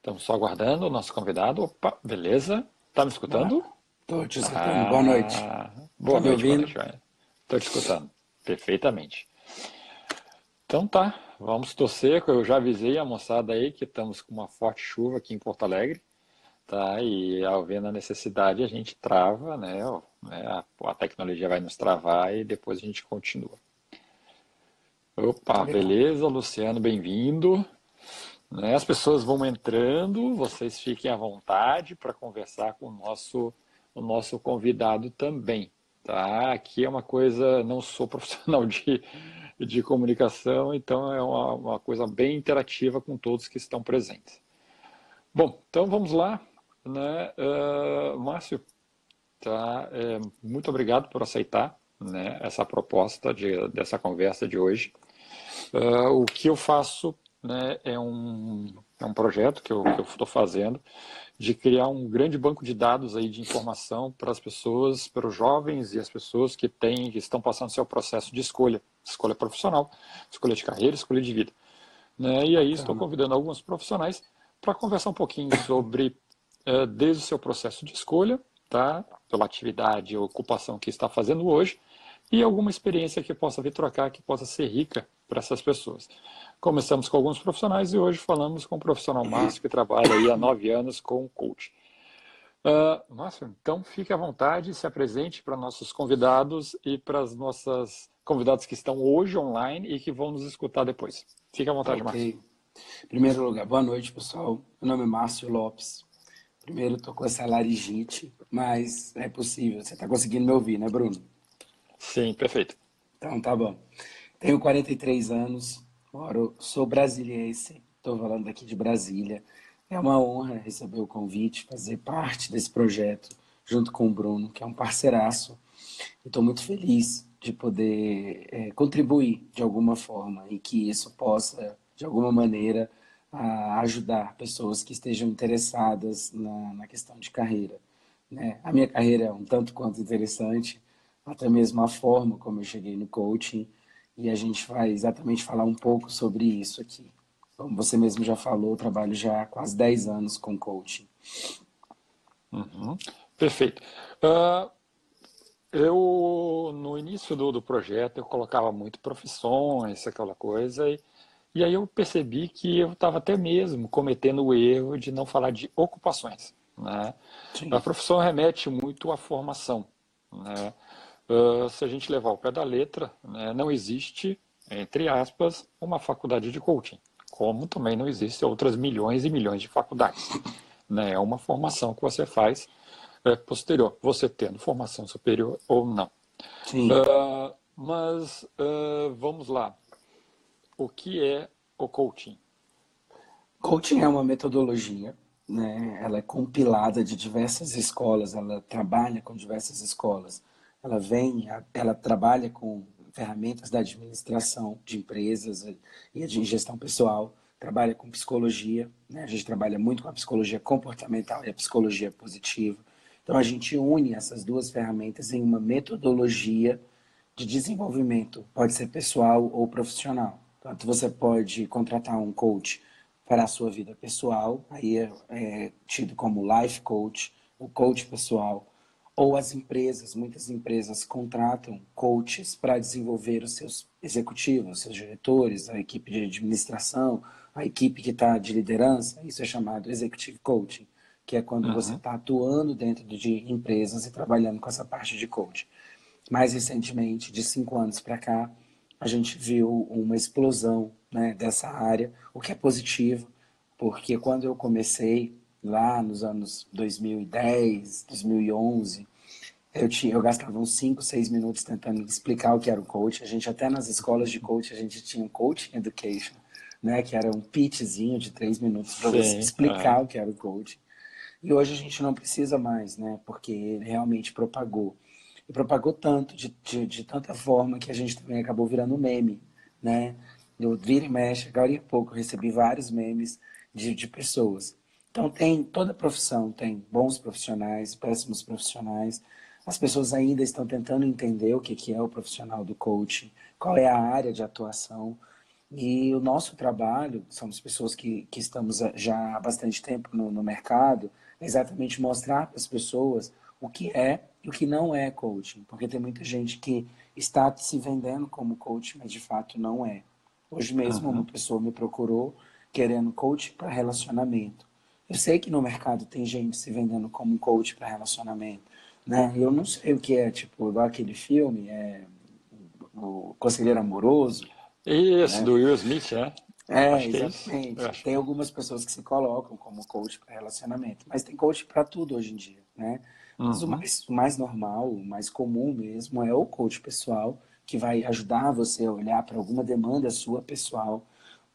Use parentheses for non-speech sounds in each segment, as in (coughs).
Estamos só aguardando o nosso convidado. Opa, beleza? Tá me escutando? Estou te escutando. Ah, boa noite. Boa tá noite, me ouvindo? Estou te escutando. Perfeitamente. Então tá, vamos torcer. Eu já avisei a moçada aí que estamos com uma forte chuva aqui em Porto Alegre. Tá? E ao ver a necessidade, a gente trava, né? né a tecnologia vai nos travar e depois a gente continua. Opa, beleza, Luciano, bem-vindo. Né, as pessoas vão entrando, vocês fiquem à vontade para conversar com o nosso, o nosso convidado também. Tá? Aqui é uma coisa, não sou (laughs) profissional de, de comunicação, então é uma, uma coisa bem interativa com todos que estão presentes. Bom, então vamos lá. Né? Uh, Márcio, tá? É, muito obrigado por aceitar né, essa proposta de, dessa conversa de hoje. Uh, o que eu faço né, é, um, é um projeto que eu estou fazendo de criar um grande banco de dados aí de informação para as pessoas, para os jovens e as pessoas que têm, que estão passando seu processo de escolha, escolha profissional, escolha de carreira, escolha de vida. Né? E aí estou convidando alguns profissionais para conversar um pouquinho sobre uh, desde o seu processo de escolha, tá? pela atividade ou ocupação que está fazendo hoje, e alguma experiência que possa vir trocar, que possa ser rica para essas pessoas. Começamos com alguns profissionais e hoje falamos com o profissional Márcio, que trabalha aí há nove anos com coach. Uh, Márcio, então fique à vontade, se apresente para nossos convidados e para as nossas convidados que estão hoje online e que vão nos escutar depois. Fique à vontade, okay. Márcio. Em primeiro lugar, boa noite, pessoal. Meu nome é Márcio Lopes. Primeiro, estou com essa laringite, mas é possível. Você está conseguindo me ouvir, né, Bruno? Sim, perfeito. Então, tá bom. Tenho 43 anos, moro, sou brasiliense, estou falando aqui de Brasília. É uma honra receber o convite, fazer parte desse projeto junto com o Bruno, que é um parceiraço. Estou muito feliz de poder é, contribuir de alguma forma e que isso possa, de alguma maneira, ajudar pessoas que estejam interessadas na, na questão de carreira. Né? A minha carreira é um tanto quanto interessante, até mesmo a forma como eu cheguei no coaching e a gente vai exatamente falar um pouco sobre isso aqui. Como você mesmo já falou, eu trabalho já há quase 10 anos com coaching. Uhum. Perfeito. Uh, eu, no início do, do projeto, eu colocava muito profissões, aquela coisa, e, e aí eu percebi que eu estava até mesmo cometendo o erro de não falar de ocupações. Né? A profissão remete muito à formação. Né? Uh, se a gente levar ao pé da letra, né, não existe, entre aspas, uma faculdade de coaching, como também não existem outras milhões e milhões de faculdades. Né? É uma formação que você faz é, posterior, você tendo formação superior ou não. Sim. Uh, mas uh, vamos lá. O que é o coaching? Coaching é uma metodologia, né? ela é compilada de diversas escolas, ela trabalha com diversas escolas ela vem, ela trabalha com ferramentas da administração de empresas e de gestão pessoal, trabalha com psicologia, né? a gente trabalha muito com a psicologia comportamental e a psicologia positiva. Então a gente une essas duas ferramentas em uma metodologia de desenvolvimento, pode ser pessoal ou profissional. Tanto você pode contratar um coach para a sua vida pessoal, aí é, é tido como life coach, o coach pessoal, ou as empresas, muitas empresas contratam coaches para desenvolver os seus executivos, seus diretores, a equipe de administração, a equipe que está de liderança. Isso é chamado executive coaching, que é quando uhum. você está atuando dentro de empresas e trabalhando com essa parte de coaching. Mais recentemente, de cinco anos para cá, a gente viu uma explosão né, dessa área, o que é positivo, porque quando eu comecei lá nos anos 2010, 2011, eu, tinha, eu gastava uns 5, 6 minutos tentando explicar o que era o coach. A gente até nas escolas de coach, a gente tinha um coaching education, né? Que era um pitchzinho de 3 minutos para você explicar é. o que era o coach. E hoje a gente não precisa mais, né? Porque ele realmente propagou. E propagou tanto, de, de, de tanta forma, que a gente também acabou virando meme, né? Eu vira e mexe, agora há pouco recebi vários memes de, de pessoas. Então tem toda profissão, tem bons profissionais, péssimos profissionais, as pessoas ainda estão tentando entender o que é o profissional do coaching, qual é a área de atuação. E o nosso trabalho, somos pessoas que, que estamos já há bastante tempo no, no mercado, é exatamente mostrar para as pessoas o que é e o que não é coaching. Porque tem muita gente que está se vendendo como coaching, mas de fato não é. Hoje mesmo uhum. uma pessoa me procurou querendo coach para relacionamento. Eu sei que no mercado tem gente se vendendo como coach para relacionamento, né? Eu não sei o que é, tipo, aquele filme, é o Conselheiro Amoroso. Isso, né? do Will Smith, né? É, Acho exatamente. É tem algumas pessoas que se colocam como coach para relacionamento, mas tem coach para tudo hoje em dia, né? Mas uhum. o, mais, o mais normal, o mais comum mesmo é o coach pessoal, que vai ajudar você a olhar para alguma demanda sua pessoal,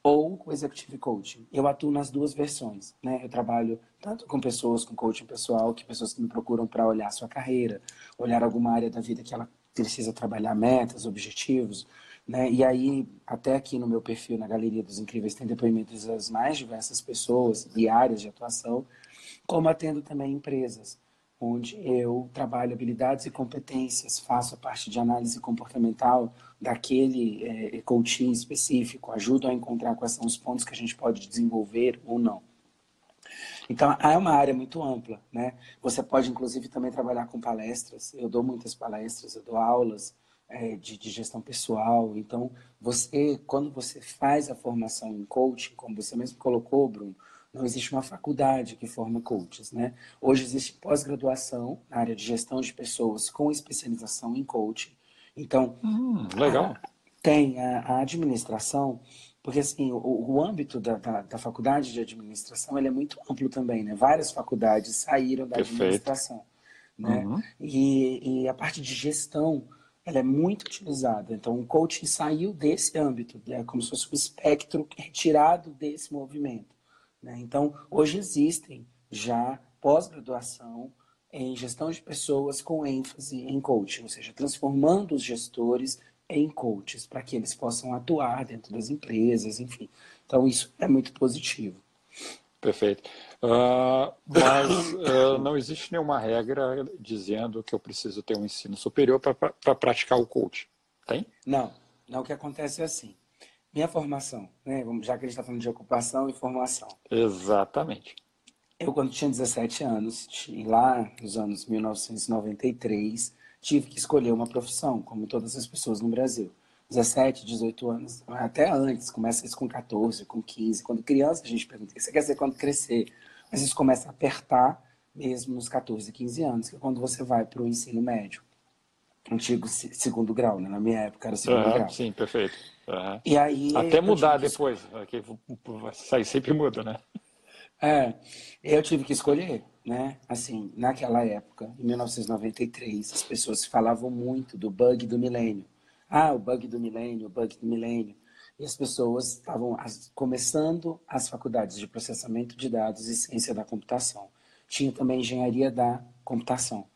ou o executive coaching. Eu atuo nas duas versões, né? Eu trabalho tanto com pessoas com coaching pessoal, que pessoas que me procuram para olhar sua carreira, olhar alguma área da vida que ela precisa trabalhar metas, objetivos, né? E aí, até aqui no meu perfil, na Galeria dos Incríveis, tem depoimentos das mais diversas pessoas e áreas de atuação, como atendo também empresas onde eu trabalho habilidades e competências, faço a parte de análise comportamental daquele é, coaching específico, ajudo a encontrar quais são os pontos que a gente pode desenvolver ou não. Então, é uma área muito ampla, né? Você pode, inclusive, também trabalhar com palestras. Eu dou muitas palestras, eu dou aulas é, de, de, gestão pessoal. Então, você, quando você faz a formação em coaching, como você mesmo colocou, Bruno, não existe uma faculdade que forma coaches, né? Hoje existe pós-graduação na área de gestão de pessoas com especialização em coaching. Então, hum, legal. A, tem a, a, administração, porque assim, o, o âmbito da, da, da, faculdade de administração ele é muito amplo também, né? Várias faculdades saíram da Perfeito. administração, né? Uhum. E, e a parte de gestão ela é muito utilizada. Então, o coaching saiu desse âmbito, é como se fosse um espectro retirado desse movimento. Né? Então, hoje existem já pós-graduação em gestão de pessoas com ênfase em coaching, ou seja, transformando os gestores em coaches para que eles possam atuar dentro das empresas, enfim. Então, isso é muito positivo. Perfeito. Uh, mas uh, não existe nenhuma regra dizendo que eu preciso ter um ensino superior para praticar o coaching. Tem? Não. Não, o que acontece é assim. Minha formação, né? já que a gente está falando de ocupação e formação. Exatamente. Eu, quando tinha 17 anos, lá nos anos 1993, tive que escolher uma profissão, como todas as pessoas no Brasil. 17, 18 anos, até antes, começa isso com 14, com 15. Quando criança, a gente pergunta o que você quer dizer quando crescer. Mas isso começa a apertar mesmo nos 14, 15 anos, que é quando você vai para o ensino médio. Antigo segundo grau, né? Na minha época era segundo uhum, grau. Sim, perfeito. Uhum. E aí, Até mudar depois, que sair sempre muda, né? É, eu tive que escolher, né? Assim, naquela época, em 1993, as pessoas falavam muito do bug do milênio. Ah, o bug do milênio, o bug do milênio. E as pessoas estavam começando as faculdades de processamento de dados e ciência da computação. Tinha também engenharia da computação.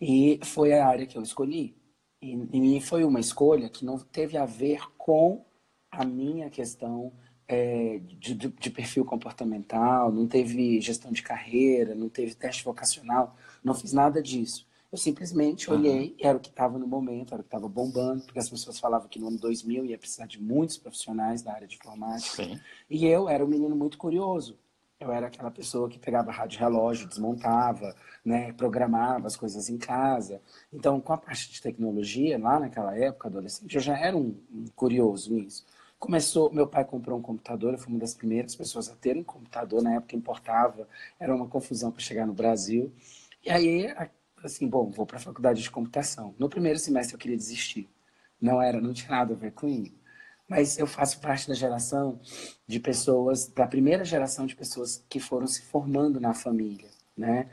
E foi a área que eu escolhi. E, e foi uma escolha que não teve a ver com a minha questão é, de, de, perfil comportamental, não teve gestão de carreira, não teve teste vocacional, não fiz nada disso. Eu simplesmente olhei, era o que estava no momento, era o que estava bombando, porque as pessoas falavam que no ano 2000 ia precisar de muitos profissionais da área de informática. Sim. E eu era um menino muito curioso. Eu era aquela pessoa que pegava rádio relógio, desmontava, né, programava as coisas em casa. Então, com a parte de tecnologia, lá naquela época, adolescente, eu já era um, curioso nisso. Começou, meu pai comprou um computador, eu fui uma das primeiras pessoas a ter um computador, na época importava, era uma confusão para chegar no Brasil. E aí, assim, bom, vou para a faculdade de computação. No primeiro semestre eu queria desistir. Não era, não tinha nada a ver com mas eu faço parte da geração de pessoas, da primeira geração de pessoas que foram se formando na família, né?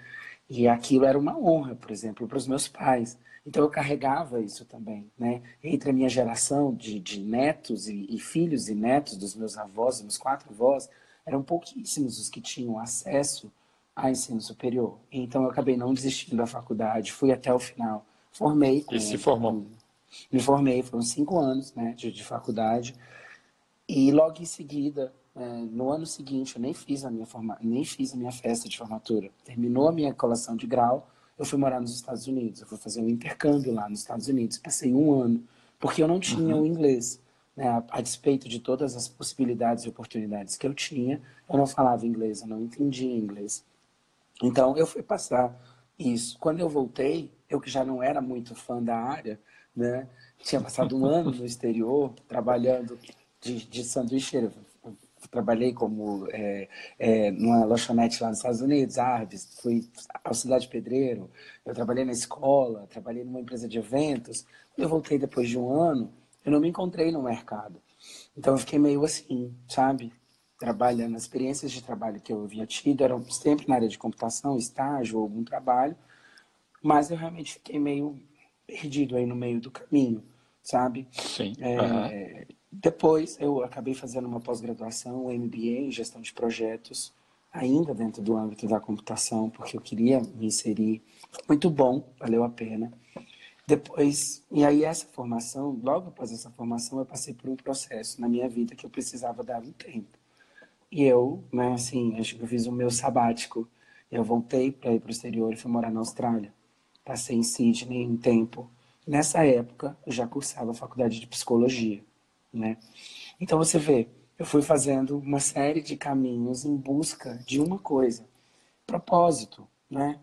E aquilo era uma honra, por exemplo, para os meus pais. Então eu carregava isso também, né? Entre a minha geração de, de netos e, e, filhos e netos dos meus avós, dos meus quatro avós, eram pouquíssimos os que tinham acesso a ensino superior. Então eu acabei não desistindo da faculdade, fui até o final, formei. Com, e se formou? Me formei, foram cinco anos né, de, de faculdade. E logo em seguida, é, no ano seguinte, eu nem fiz, a minha forma, nem fiz a minha festa de formatura. Terminou a minha colação de grau, eu fui morar nos Estados Unidos. Eu fui fazer um intercâmbio lá nos Estados Unidos. Passei um ano, porque eu não tinha uhum. o inglês. né, a, a, despeito de todas as possibilidades e oportunidades que eu tinha, eu não falava inglês, eu não entendia inglês. Então, eu fui passar isso. Quando eu voltei, eu que já não era muito fã da área, né, tinha passado um ano no exterior, trabalhando de, de. Trabalhei como é, é, numa lanchonete lá nos Estados Unidos, Arves, fui auxiliar de pedreiro, eu trabalhei na escola, trabalhei numa empresa de eventos. Quando eu voltei depois de um ano, eu não me encontrei no mercado. Então eu fiquei meio assim, sabe? Trabalhando, as experiências de trabalho que eu havia tido eram sempre na área de computação, estágio algum trabalho, mas eu realmente fiquei meio perdido aí no meio do caminho, sabe? Sim. É, uhum. Depois eu acabei fazendo uma pós-graduação, MBA em gestão de projetos, ainda dentro do âmbito da computação, porque eu queria me inserir. Foi muito bom, valeu a pena. Depois, e aí essa formação, logo após essa formação, eu passei por um processo na minha vida que eu precisava dar um tempo. E eu, né, assim, acho que eu fiz o meu sabático. Eu voltei para ir para o exterior e fui morar na Austrália. Passei em Sydney um tempo. Nessa época, eu já cursava a faculdade de psicologia, né? Então você vê, eu fui fazendo uma série de caminhos em busca de uma coisa, propósito, né?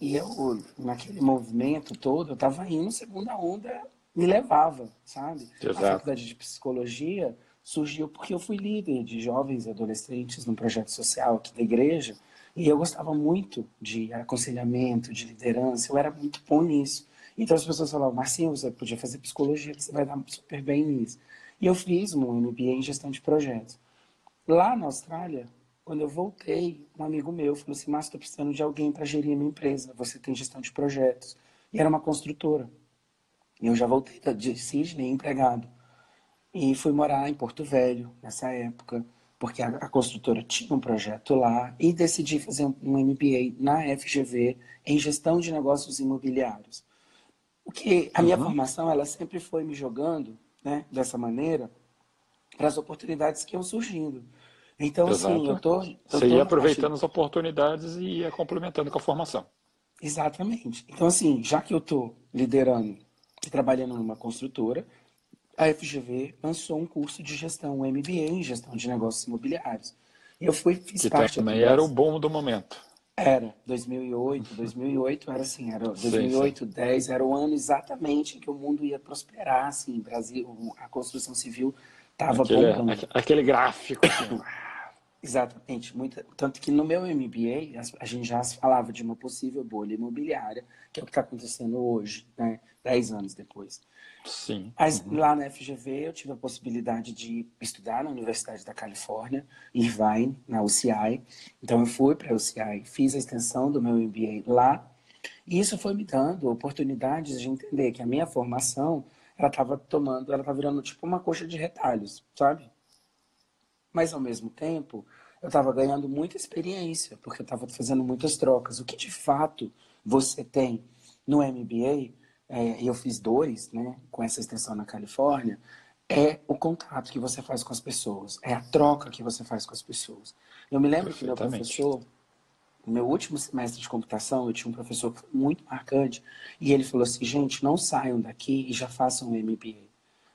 E eu, naquele movimento todo, eu estava indo, segunda onda me levava, sabe? Exato. A faculdade de psicologia surgiu porque eu fui líder de jovens e adolescentes num projeto social aqui da igreja e eu gostava muito de aconselhamento, de liderança, eu era muito bom nisso. Então as pessoas falavam, Marcinho, você podia fazer psicologia, você vai dar super bem nisso. E eu fiz um MBA em gestão de projetos. Lá na Austrália, quando eu voltei, um amigo meu falou assim: Márcio, estou precisando de alguém para gerir a minha empresa. Você tem gestão de projetos. E era uma construtora. E eu já voltei de Sydney empregado. E fui morar em Porto Velho nessa época, porque a, a construtora tinha um projeto lá. E decidi fazer um, um MBA na FGV em gestão de negócios imobiliários. O que a minha uhum. formação ela sempre foi me jogando né, dessa maneira para as oportunidades que iam surgindo. Então, Exato. assim, eu tô, eu Você ia aproveitando as oportunidades e ia complementando com a formação. Exatamente. Então, assim, já que eu estou liderando e trabalhando numa construtora, a FGV lançou um curso de gestão, um MBA em gestão de negócios imobiliários. Eu fui, fiz que parte também era o bom do momento. Era, 2008, 2008 era assim, era 2008, sim, sim. 10 era o ano exatamente em que o mundo ia prosperar, assim, Brasil, a construção civil estava bombando. Aquele gráfico. Assim. (coughs) Exatamente. Muita, tanto que no meu MBA, a, a, gente já falava de uma possível bolha imobiliária, que é o que está acontecendo hoje, né? dez anos depois. Sim. Mas uhum. lá na FGV eu tive a possibilidade de estudar na Universidade da Califórnia, Irvine, na UCI. Então eu fui para a UCI, fiz a extensão do meu MBA lá. E isso foi me dando oportunidades de entender que a minha formação, ela estava tomando, ela estava virando tipo uma coxa de retalhos, sabe? Mas, ao mesmo tempo, eu estava ganhando muita experiência, porque eu estava fazendo muitas trocas. O que, de fato, você tem no MBA, é, eu fiz dois, né, com essa extensão na Califórnia, é o contato que você faz com as pessoas, é a troca que você faz com as pessoas. Eu me lembro que meu professor, no meu último semestre de computação, eu tinha um professor muito marcante, e ele falou assim, gente, não saiam daqui e já façam um MBA.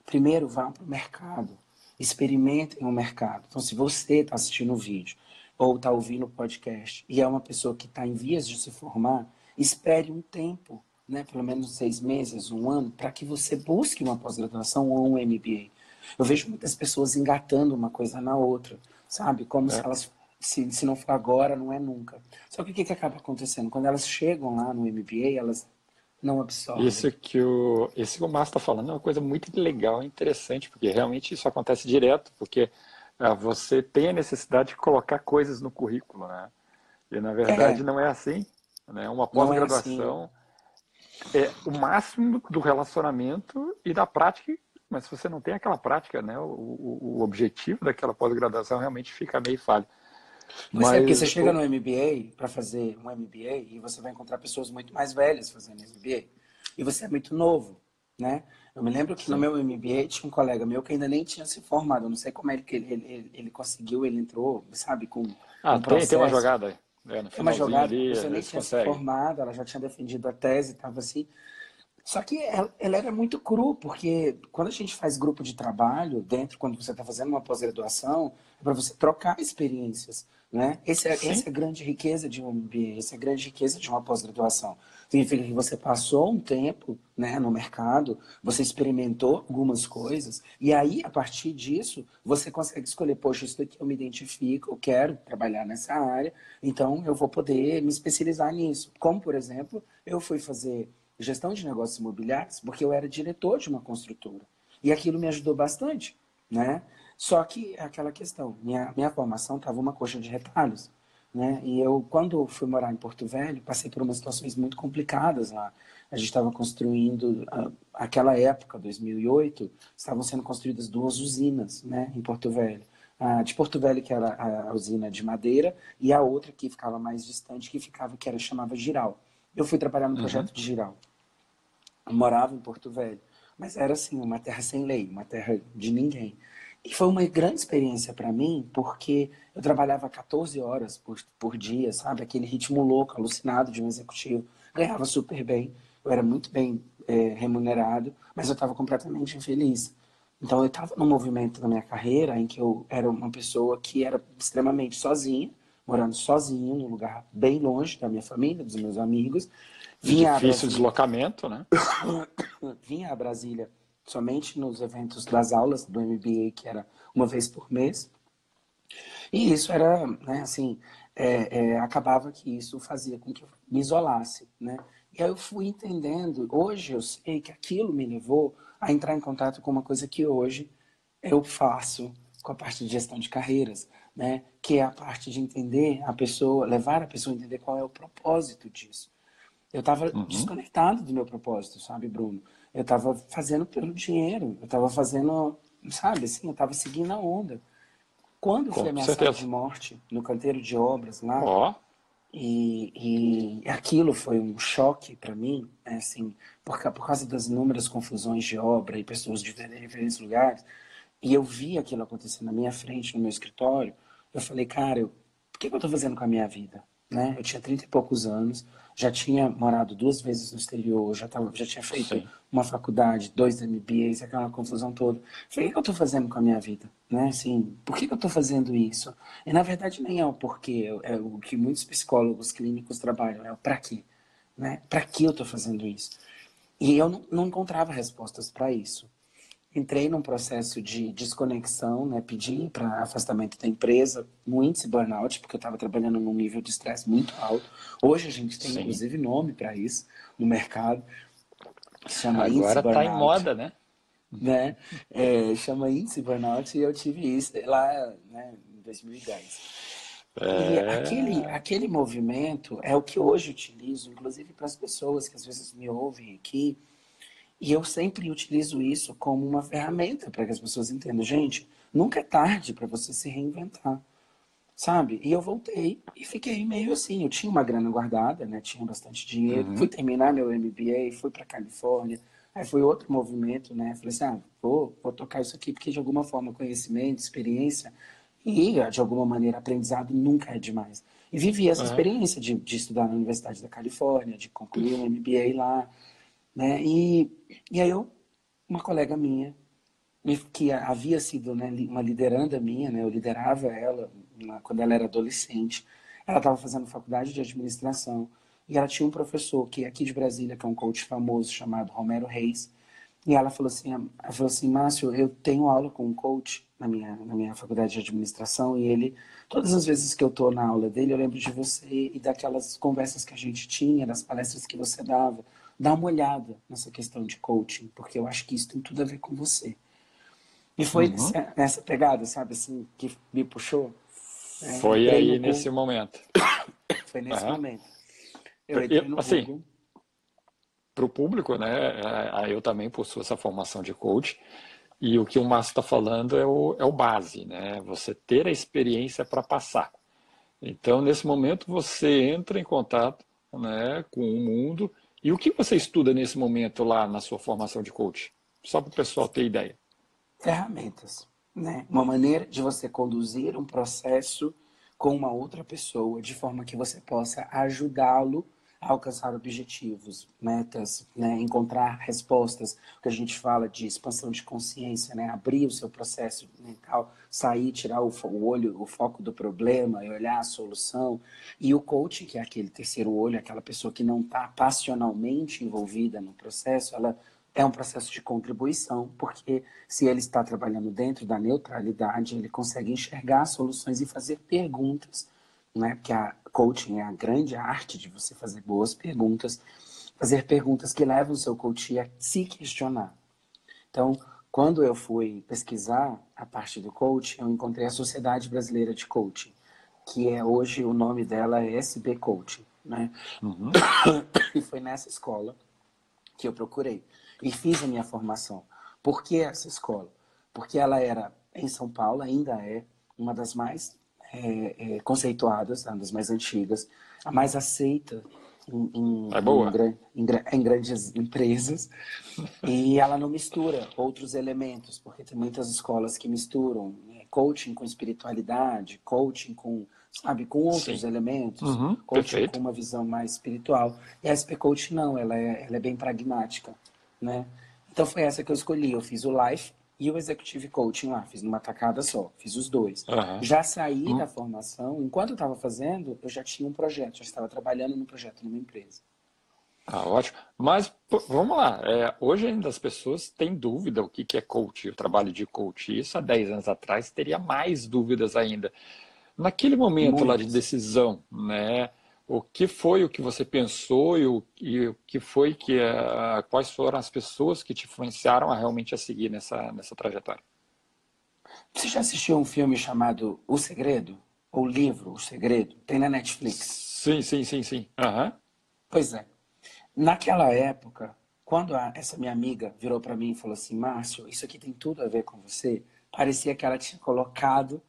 Primeiro vá para o mercado, experimentem o mercado. Então, se você está assistindo o vídeo ou está ouvindo o podcast e é uma pessoa que está em vias de se formar, espere um tempo, né, pelo menos seis meses, um ano, para que você busque uma pós-graduação ou um MBA. Eu vejo muitas pessoas engatando uma coisa na outra, sabe? Como é. se elas, se, se não for agora, não é nunca. Só que o que, que acaba acontecendo? Quando elas chegam lá no MBA, elas não absorve. Isso que o, esse que o Márcio está falando é uma coisa muito legal e interessante, porque realmente isso acontece direto, porque ah, você tem a necessidade de colocar coisas no currículo, né? E na verdade é. não é assim. Né? Uma pós-graduação é, assim. É, o máximo do relacionamento e da prática, mas se você não tem aquela prática, né? o, o, o objetivo daquela pós-graduação realmente fica meio falho. Mas, Mas é porque você chega no MBA para fazer um MBA e você vai encontrar pessoas muito mais velhas fazendo MBA. E você é muito novo, né? Eu me lembro que Sim. no meu MBA tinha um colega meu que ainda nem tinha se formado. Eu não sei como é que ele, ele, ele conseguiu, ele entrou, sabe, com ah, um tem, tem uma jogada aí. É, tem uma jogada, ali, você nem tinha se formado, ela já tinha defendido a tese, estava assim. Só que ela, ela, era muito cru, porque quando a gente faz grupo de trabalho, dentro, quando você está fazendo uma pós-graduação, é para você trocar experiências. Né? Esse é, essa é a grande riqueza de um MBA, essa é a grande riqueza de uma pós-graduação. Significa que você passou um tempo né, no mercado, você experimentou algumas coisas, e aí, a partir disso, você consegue escolher, poxa, isso daqui eu me identifico, eu quero trabalhar nessa área, então eu vou poder me especializar nisso. Como, por exemplo, eu fui fazer gestão de negócios imobiliários, porque eu era diretor de uma construtora. E aquilo me ajudou bastante, né? Só que aquela questão, minha, minha formação estava uma coxa de retalhos, né? E eu, quando fui morar em Porto Velho, passei por umas situações muito complicadas lá. A gente estava construindo, aquela época, 2008, estavam sendo construídas duas usinas, né, em Porto Velho. A de Porto Velho, que era a usina de madeira, e a outra que ficava mais distante, que ficava, que era chamava Giral. Eu fui trabalhar no uhum. projeto uhum. de Giral. Eu morava em Porto Velho, mas era assim, uma terra sem lei, uma terra de ninguém. E foi uma grande experiência para mim, porque eu trabalhava 14 horas por, por dia, sabe? Aquele ritmo louco, alucinado de um executivo. Ganhava super bem, eu era muito bem é, remunerado, mas eu estava completamente infeliz. Então eu estava num movimento da minha carreira em que eu era uma pessoa que era extremamente sozinha, morando sozinho, num lugar bem longe da minha família, dos meus amigos. Vinha Difícil deslocamento, né? (coughs) Vinha a Brasília somente nos eventos das aulas do MBA, que era uma vez por mês. E isso era, né, assim, é, é, acabava que isso fazia com que eu me isolasse, né? E aí eu fui entendendo, hoje eu sei que aquilo me levou a entrar em contato com uma coisa que hoje eu faço com a parte de gestão de carreiras, né? Que é a parte de entender a pessoa, levar a pessoa a entender qual é o propósito disso. Eu estava uhum. desconectado do meu propósito, sabe, Bruno? Eu estava fazendo pelo dinheiro, eu estava fazendo, sabe, assim, eu estava seguindo a onda. Quando fui ameaçado certeza. de morte no canteiro de obras lá, oh. e, e aquilo foi um choque para mim, né, assim, por, por causa das inúmeras confusões de obra e pessoas de diferentes lugares, e eu vi aquilo acontecer na minha frente, no meu escritório, eu falei, cara, eu, o que, que eu estou fazendo com a minha vida? Né? Eu tinha 30 e poucos anos, já tinha morado duas vezes no exterior, já, tava, já tinha feito Sim. uma faculdade, dois MBAs, aquela confusão toda. Falei, o que eu estou fazendo com a minha vida? Né? Assim, por que, que eu estou fazendo isso? E na verdade nem é o porquê, é o que muitos psicólogos clínicos trabalham, é o para quê. Né? Para que eu estou fazendo isso? E eu não, não encontrava respostas para isso entrei num processo de desconexão, né? Pedi para afastamento da empresa, no índice burnout, porque eu estava trabalhando num nível de estresse muito alto. Hoje a gente tem, Sim. inclusive, nome para isso no mercado. Chama Agora está em moda, né? né? É, chama índice burnout e eu tive isso lá né, em 2010. É... E aquele, aquele movimento é o que hoje utilizo, inclusive para as pessoas que às vezes me ouvem aqui, e eu sempre utilizo isso como uma ferramenta para que as pessoas entendam. Gente, nunca é tarde para você se reinventar, sabe? E eu voltei e fiquei meio assim. Eu tinha uma grana guardada, né? Tinha bastante dinheiro. Uhum. Fui terminar meu MBA, fui para Califórnia. Aí foi outro movimento, né? Falei assim, ah, vou, vou tocar isso aqui porque de alguma forma conhecimento, experiência e de alguma maneira aprendizado nunca é demais. E vivi essa uhum. experiência de, de estudar na Universidade da Califórnia, de concluir um MBA lá. Né? E, e aí eu, uma colega minha, que havia sido né, uma lideranda minha, né, eu liderava ela quando ela era adolescente, ela estava fazendo faculdade de administração e ela tinha um professor que é aqui de Brasília, que é um coach famoso chamado Romero Reis, e ela falou assim, ela falou assim, Márcio, eu tenho aula com um coach na minha, na minha faculdade de administração e ele, todas as vezes que eu estou na aula dele, eu lembro de você e daquelas conversas que a gente tinha, das palestras que você dava, dá uma olhada nessa questão de coaching, porque eu acho que isso tem tudo a ver com você. E foi uhum. nessa pegada, sabe, assim, que me puxou. É, foi aí nesse momento. foi nesse uhum. momento. Eu entrei no assim, Para o público, né, é, eu também possuo essa formação de coach, e o que o Márcio está falando é o, é o base, né? Você ter a experiência para passar. Então, nesse momento, você entra em contato né, com o mundo e o que você estuda nesse momento lá na sua formação de coach? Só para o pessoal ter ideia. Ferramentas. Né? Uma maneira de você conduzir um processo com uma outra pessoa, de forma que você possa ajudá-lo alcançar objetivos, metas, né? encontrar respostas, o que a gente fala de expansão de consciência, né? abrir o seu processo mental, sair, tirar o, o olho, o foco do problema e olhar a solução. E o coaching, que é aquele terceiro olho, aquela pessoa que não está passionalmente envolvida no processo, ela é um processo de contribuição, porque se ele está trabalhando dentro da neutralidade, ele consegue enxergar soluções e fazer perguntas, né? Porque a coaching é a grande arte de você fazer boas perguntas, fazer perguntas que levam o seu coach a se questionar. Então, quando eu fui pesquisar a parte do coaching, eu encontrei a Sociedade Brasileira de Coaching, que é hoje o nome dela é SB Coaching, né? Uhum. (coughs) E foi nessa escola que eu procurei e fiz a minha formação. Por que essa escola? Porque ela era, em São Paulo, ainda é uma das mais é, é, conceituadas, uma das mais antigas, a mais aceita em, em, é boa. Em, em, em, grandes empresas. e ela não mistura outros elementos, porque tem muitas escolas que misturam né, coaching com espiritualidade, coaching com sabe, com outros Sim. elementos, uhum, coaching perfeito. com uma visão mais espiritual. E a SP Coach não, ela é, ela é bem pragmática né? Então foi essa que eu escolhi. Eu fiz o Life e o Executive Coaching lá. Fiz numa tacada só. Fiz os dois. Uhum. Já saí uhum. da formação. Enquanto eu estava fazendo, eu já tinha um projeto. Já estava trabalhando no projeto numa empresa. Ah, ótimo. Mas vamos lá. É, hoje ainda as pessoas têm dúvida o que, que é coach, o trabalho de coach. Isso há 10 anos atrás teria mais dúvidas ainda. Naquele momento Muitos. lá de decisão, né? O que foi o que você pensou e o, e o que foi que uh, quais foram as pessoas que te influenciaram a realmente a seguir nessa nessa trajetória? Você já assistiu um filme chamado O Segredo ou livro O Segredo? Tem na Netflix. Sim, sim, sim, sim. Uhum. Pois é. Naquela época, quando a, essa minha amiga virou para mim e falou assim, Márcio, isso aqui tem tudo a ver com você, parecia que ela tinha colocado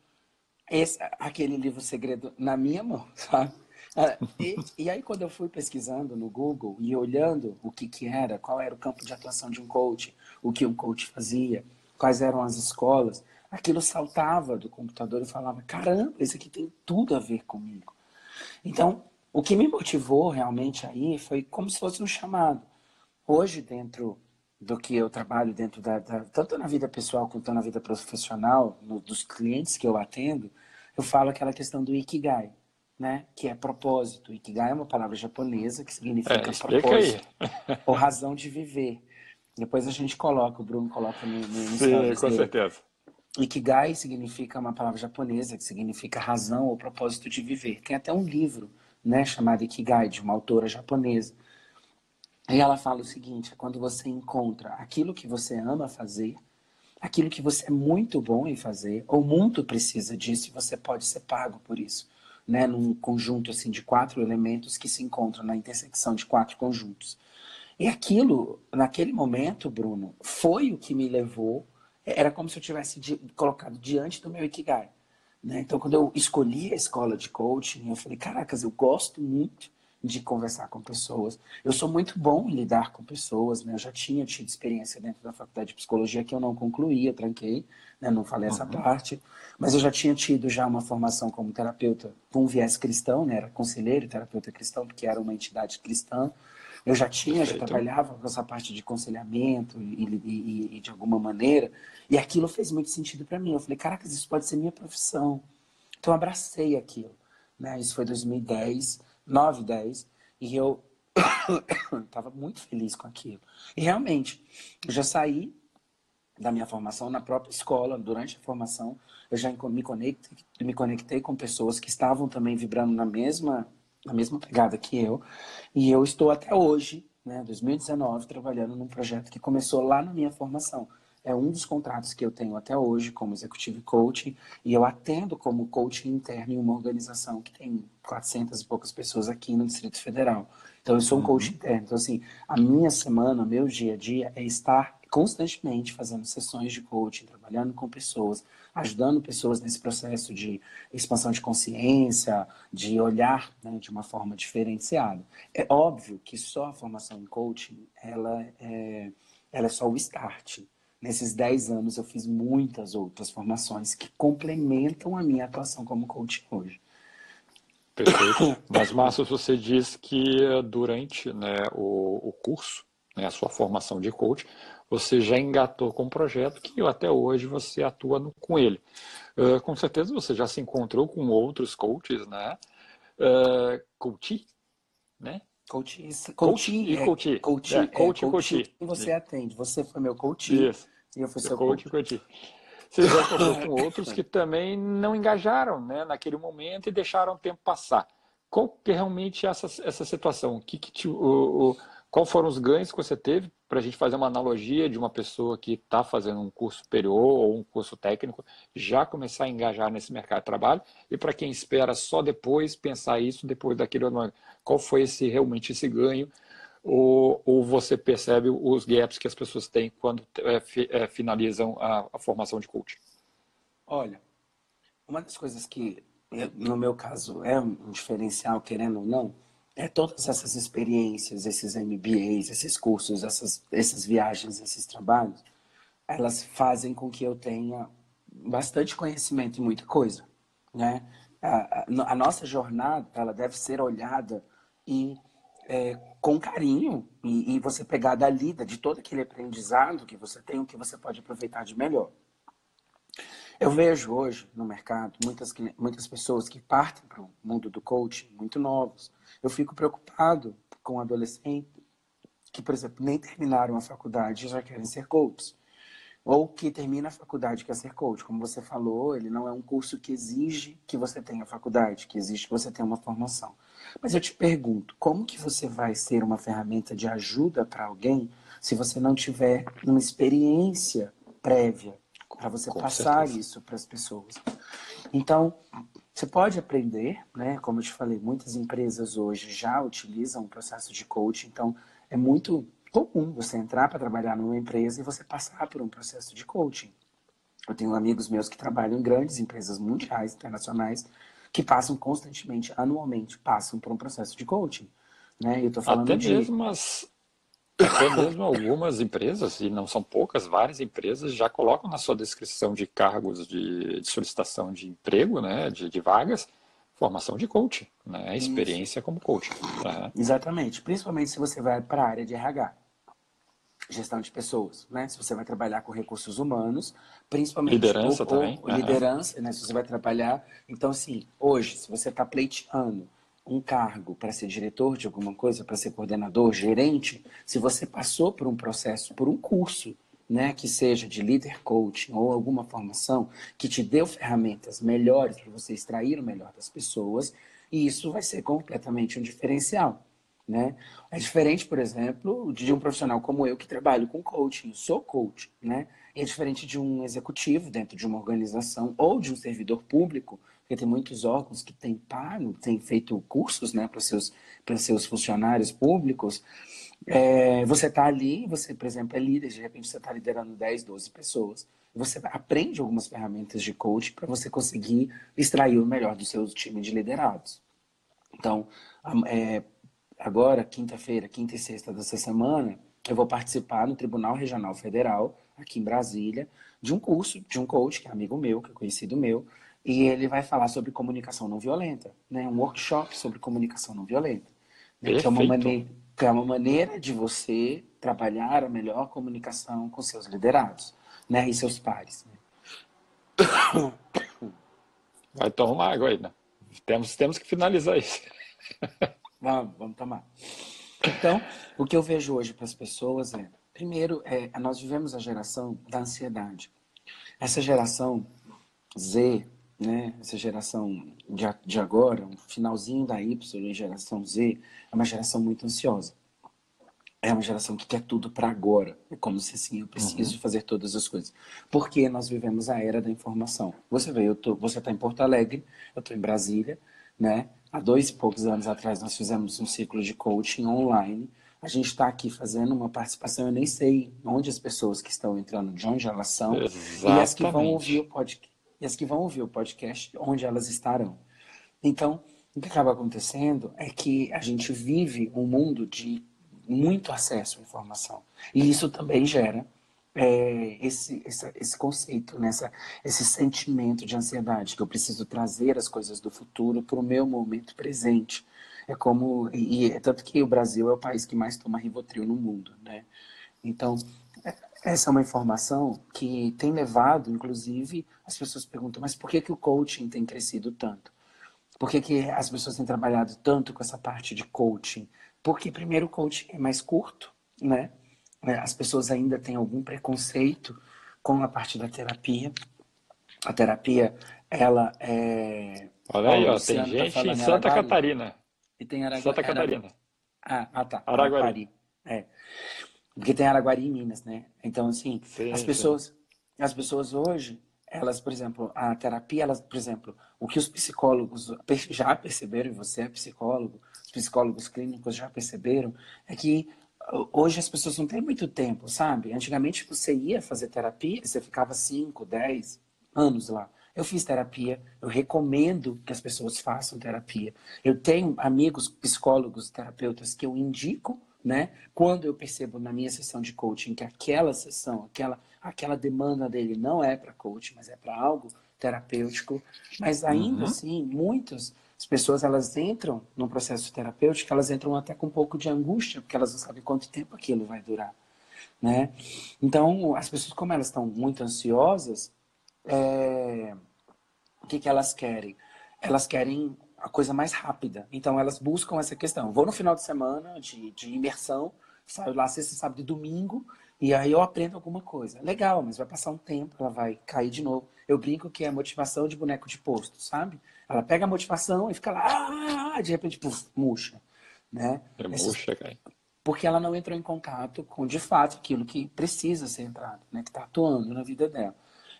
esse, aquele livro Segredo na minha mão, (laughs) sabe? É, e, e, aí, quando eu fui pesquisando no Google e olhando o que, que era, qual era o campo de atuação de um coach, o que um coach fazia, quais eram as escolas, aquilo saltava do computador e falava: caramba, isso aqui tem tudo a ver comigo. Então, o que me motivou realmente aí foi como se fosse um chamado. Hoje, dentro do que eu trabalho, dentro da, da tanto na vida pessoal quanto na vida profissional, no, dos clientes que eu atendo, eu falo aquela questão do Ikigai né? Que é propósito. Ikigai é uma palavra japonesa que significa é, propósito ou razão de viver. Depois a gente coloca, o Bruno coloca no, no Sim, com dele. certeza. Ikigai significa uma palavra japonesa que significa razão ou propósito de viver. Tem até um livro, né, chamado Ikigai de uma autora japonesa. E ela fala o seguinte: é quando você encontra aquilo que você ama fazer, aquilo que você é muito bom em fazer ou muito precisa disso, e você pode ser pago por isso né, num conjunto assim de quatro elementos que se encontram na intersecção de quatro conjuntos. E aquilo, naquele momento, Bruno, foi o que me levou. Era como se eu tivesse colocado diante do meu Ikigai. Né? Então, quando eu escolhi a escola de coaching, eu falei: caracas, eu gosto muito de conversar com pessoas. Eu sou muito bom em lidar com pessoas, né? Eu já tinha tido experiência dentro da faculdade de psicologia que eu não concluí, eu tranquei, né? Não falei essa uhum. parte, mas eu já tinha tido já uma formação como terapeuta com viés cristão, né? Era conselheiro terapeuta cristão, porque era uma entidade cristã. Eu já tinha, Perfeito. já trabalhava com essa parte de conselhamento e, e, e, de alguma maneira, e aquilo fez muito sentido para mim. Eu falei, caracas, isso pode ser minha profissão. Então eu abracei aquilo. Né? Isso foi 2010. 9, 10, e eu (coughs) estava muito feliz com aquilo. E realmente, eu já saí da minha formação na própria escola, durante a formação, eu já me conectei, me conectei com pessoas que estavam também vibrando na mesma, na mesma pegada que eu, e eu estou até hoje, né, 2019, trabalhando num projeto que começou lá na minha formação é um dos contratos que eu tenho até hoje como executive coaching e eu atendo como coaching interno em uma organização que tem 400 e poucas pessoas aqui no Distrito Federal. Então eu sou um uhum. coach interno. Então assim, a minha semana, meu dia a dia é estar constantemente fazendo sessões de coaching, trabalhando com pessoas, ajudando pessoas nesse processo de expansão de consciência, de olhar né, de uma forma diferenciada. É óbvio que só a formação em coaching, ela é, ela é só o start. Nesses 10 anos eu fiz muitas outras formações que complementam a minha atuação como coach hoje. Perfeito. Mas, Márcio, você diz que durante né, o, o curso, né, a sua formação de coach, você já engatou com um projeto que até hoje você atua no, com ele. Uh, com certeza você já se encontrou com outros coaches, né? Uh, coach, né? Coach, coach, e coach. Coach, é, coach, é, coach, coach. E você atende. Você foi meu coach e eu fui seu coach. coach. Você já encontrou (laughs) com outros que também não engajaram né, naquele momento e deixaram o tempo passar. Qual que é realmente essa, essa situação? O que, que te, o, o, qual foram os ganhos que você teve para a gente fazer uma analogia de uma pessoa que está fazendo um curso superior ou um curso técnico já começar a engajar nesse mercado de trabalho e para quem espera só depois pensar isso depois daquele ano qual foi esse realmente esse ganho ou, ou você percebe os gaps que as pessoas têm quando é, é, finalizam a, a formação de coach? Olha, uma das coisas que no meu caso é um diferencial querendo ou não é, todas essas experiências, esses MBAs, esses cursos, essas, essas viagens, esses trabalhos, elas fazem com que eu tenha bastante conhecimento em muita coisa, né? A, a, a nossa jornada, ela deve ser olhada e é, com carinho e, e, você pegar da lida de todo aquele aprendizado que você tem, o que você pode aproveitar de melhor. Eu vejo hoje no mercado muitas, muitas pessoas que partem para o mundo do coaching muito novos, eu fico preocupado com adolescentes que, por exemplo, nem terminaram a faculdade e já querem ser coaches. Ou que termina a faculdade e quer ser coach. Como você falou, ele não é um curso que exige que você tenha faculdade, que exige que você tenha uma formação. Mas eu te pergunto, como que você vai ser uma ferramenta de ajuda para alguém se você não tiver uma experiência prévia para você com passar certeza. isso para as pessoas? Então, você pode aprender, né? Como eu te falei, muitas empresas hoje já utilizam o processo de coaching, então é muito comum você entrar para trabalhar numa empresa e você passar por um processo de coaching. Eu tenho amigos meus que trabalham em grandes empresas mundiais, internacionais, que passam constantemente, anualmente, passam por um processo de coaching. Né? Eu tô falando Até de... mesmo as, até mesmo algumas empresas, e não são poucas, várias empresas já colocam na sua descrição de cargos de, de solicitação de emprego, né, de, de, vagas, formação de coach, né, experiência Isso. como coach. Exatamente, principalmente se você vai para a área de RH, gestão de pessoas, né, se você vai trabalhar com recursos humanos, principalmente... Liderança ou, também. Ou, liderança, né, se você vai trabalhar... Então, assim, hoje, se você está pleiteando um cargo para ser diretor de alguma coisa, para ser coordenador, gerente, se você passou por um processo, por um curso, né, que seja de líder coaching ou alguma formação que te deu ferramentas melhores para você extrair o melhor das pessoas, e isso vai ser completamente um diferencial. Né? É diferente, por exemplo, de um profissional como eu que trabalho com coaching, sou coach, né? É diferente de um executivo dentro de uma organização ou de um servidor público porque tem muitos órgãos que têm pago, têm feito cursos né, para seus, seus funcionários públicos. É, você está ali, você, por exemplo, é líder, de repente você está liderando 10, 12 pessoas. Você aprende algumas ferramentas de coaching para você conseguir extrair o melhor do seu time de liderados. Então, é, agora, quinta-feira, quinta e sexta dessa semana, eu vou participar no Tribunal Regional Federal, aqui em Brasília, de um curso de um coach, que é amigo meu, que é conhecido meu, e ele vai falar sobre comunicação não violenta, né? Um workshop sobre comunicação não violenta, né? que é uma maneira que é uma maneira de você trabalhar a melhor comunicação com seus liderados, né? E seus pares. Né? (coughs) Vai tomar água aí, né? Temos, temos que finalizar isso. (laughs) vamos, vamos tomar. Então, o que eu vejo hoje para as pessoas é, primeiro, é, nós vivemos a geração da ansiedade. Essa geração Z, né, essa geração de, de agora, um finalzinho da Y, geração Z, é uma geração muito ansiosa. É uma geração que quer tudo para agora. É como se assim, eu preciso uhum. fazer todas as coisas. Porque nós vivemos a era da informação. Você vê, eu tô, você está em Porto Alegre, eu estou em Brasília, né? Há dois e poucos anos atrás nós fizemos um ciclo de coaching online. A gente está aqui fazendo uma participação, eu nem sei onde as pessoas que estão entrando, de onde elas são. Exatamente. E as que vão ouvir o podcast e as que vão ouvir o podcast, onde elas estarão. Então, o que acaba acontecendo é que a gente vive um mundo de muito acesso à informação. E isso também gera é, esse, esse, esse conceito, nessa, esse sentimento de ansiedade, que eu preciso trazer as coisas do futuro para o meu momento presente. É como, e, e tanto que o Brasil é o país que mais toma Rivotril no mundo, né? Então, é, essa é uma informação que tem levado, inclusive, as pessoas perguntam, mas por que, que o coaching tem crescido tanto? Por que, que as pessoas têm trabalhado tanto com essa parte de coaching? Porque, primeiro, o coaching é mais curto, né? É, as pessoas ainda têm algum preconceito com a parte da terapia. A terapia, ela é. Olha aí, ó, tem tá gente tá em Santa Araguari, Catarina. E tem Araguari. Santa Catarina. Ah, ah, tá. Araguari. É. Porque tem Araguari em Minas, né? Então, assim, sim, as pessoas, sim. as pessoas hoje, elas, por exemplo, a terapia, elas, por exemplo, o que os psicólogos já perceberam, e você é psicólogo, os psicólogos clínicos já perceberam, é que hoje as pessoas não têm muito tempo, sabe? Antigamente você ia fazer terapia, você ficava 5, 10 anos lá. Eu fiz terapia, eu recomendo que as pessoas façam terapia. Eu tenho amigos psicólogos, terapeutas que eu indico, né? Quando eu percebo na minha sessão de coaching que aquela sessão, aquela aquela demanda dele não é para coaching, mas é para algo terapêutico. Mas ainda uhum. assim, muitos as pessoas elas entram no processo terapêutico, elas entram até com um pouco de angústia, porque elas não sabem quanto tempo aquilo vai durar, né? Então, as pessoas como elas estão muito ansiosas, é... o que que elas querem? Elas querem a coisa mais rápida. Então, elas buscam essa questão. Vou no final de semana de, de imersão, saio lá sexta, sábado e domingo, e aí eu aprendo alguma coisa. Legal, mas vai passar um tempo, ela vai cair de novo. Eu brinco que é motivação de boneco de posto, sabe? Ela pega a motivação e fica lá, de repente, puf, murcha. Né? É murcha, cara. Porque ela não entrou em contato com, de fato, aquilo que precisa ser entrado, né? que está atuando na vida dela.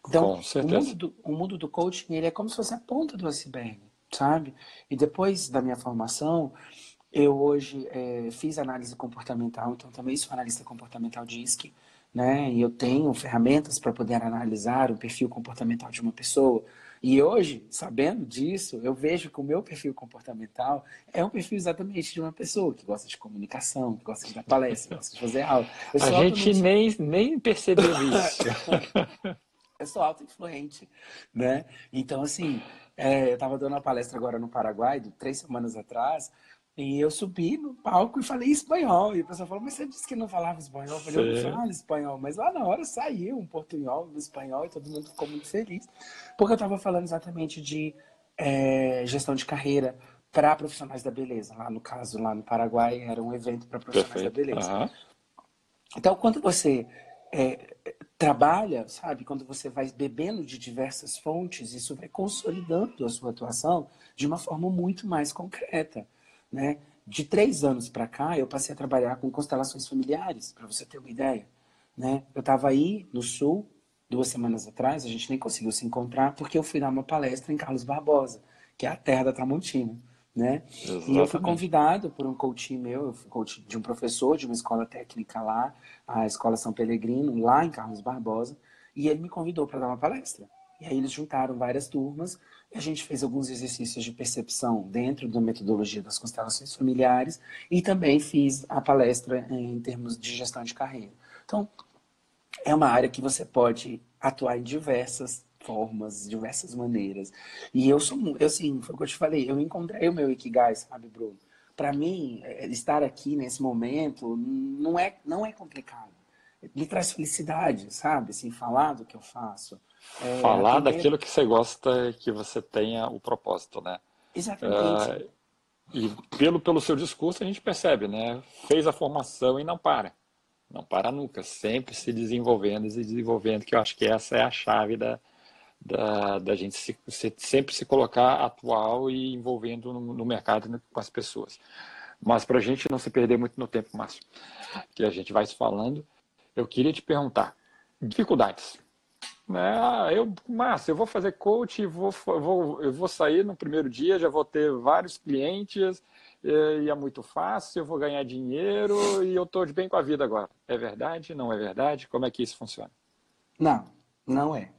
Então, o mundo, do, o mundo do coaching ele é como se fosse a ponta do iceberg, sabe? E depois da minha formação, eu hoje é, fiz análise comportamental, então também sou analista comportamental DISC, né? E eu tenho ferramentas para poder analisar o perfil comportamental de uma pessoa. E hoje, sabendo disso, eu vejo que o meu perfil comportamental é um perfil exatamente de uma pessoa que gosta de comunicação, que gosta de dar palestra, que gosta de fazer aula. Eu A gente nem, nem percebeu isso. (laughs) eu sou auto-influente, né? Então, assim, é, eu estava dando uma palestra agora no Paraguai, três semanas atrás, e eu subi no palco e falei espanhol. E a pessoa falou, mas você disse que não falava espanhol. Eu falei, eu não falo espanhol. Mas lá na hora saiu um portunhol no espanhol e todo mundo ficou muito feliz. Porque eu estava falando exatamente de é, gestão de carreira para profissionais da beleza. Lá no caso, lá no Paraguai, era um evento para profissionais Perfeito. da beleza. Uhum. Então, quando você é, trabalha, sabe, quando você vai bebendo de diversas fontes, isso vai consolidando a sua atuação de uma forma muito mais concreta. Né? De três anos para cá, eu passei a trabalhar com constelações familiares, para você ter uma ideia. Né? Eu estava aí no Sul, duas semanas atrás, a gente nem conseguiu se encontrar, porque eu fui dar uma palestra em Carlos Barbosa, que é a terra da Tramontina. Né? E eu fui convidado por um coach meu, eu fui coach de um professor de uma escola técnica lá, a Escola São Pelegrino, lá em Carlos Barbosa, e ele me convidou para dar uma palestra. E aí eles juntaram várias turmas a gente fez alguns exercícios de percepção dentro da metodologia das constelações familiares e também fiz a palestra em termos de gestão de carreira. Então, é uma área que você pode atuar em diversas formas, diversas maneiras. E eu sou, eu sim, foi o que eu te falei, eu encontrei o meu Ikigai, sabe, Bruno? Para mim, é, estar aqui nesse momento não é, não é complicado. Me traz felicidade, sabe? Assim, falar do que eu faço. É, Falar daquilo que você gosta que você tenha o propósito, né? Exatamente. Uh, e pelo, pelo seu discurso a gente percebe, né? Fez a formação e não para. Não para nunca, sempre se desenvolvendo e se desenvolvendo, que eu acho que essa é a chave da, da, da gente se, se, sempre se colocar atual e envolvendo no, no mercado com as pessoas. Mas para a gente não se perder muito no tempo, Márcio, que a gente vai se falando, eu queria te perguntar, dificuldades né? Eu, Márcio, eu vou fazer coach, vou, vou, eu vou sair no primeiro dia, já vou ter vários clientes, e é muito fácil, eu vou ganhar dinheiro e eu estou de bem com a vida agora. É verdade? Não é verdade? Como é que isso funciona? Não, não é.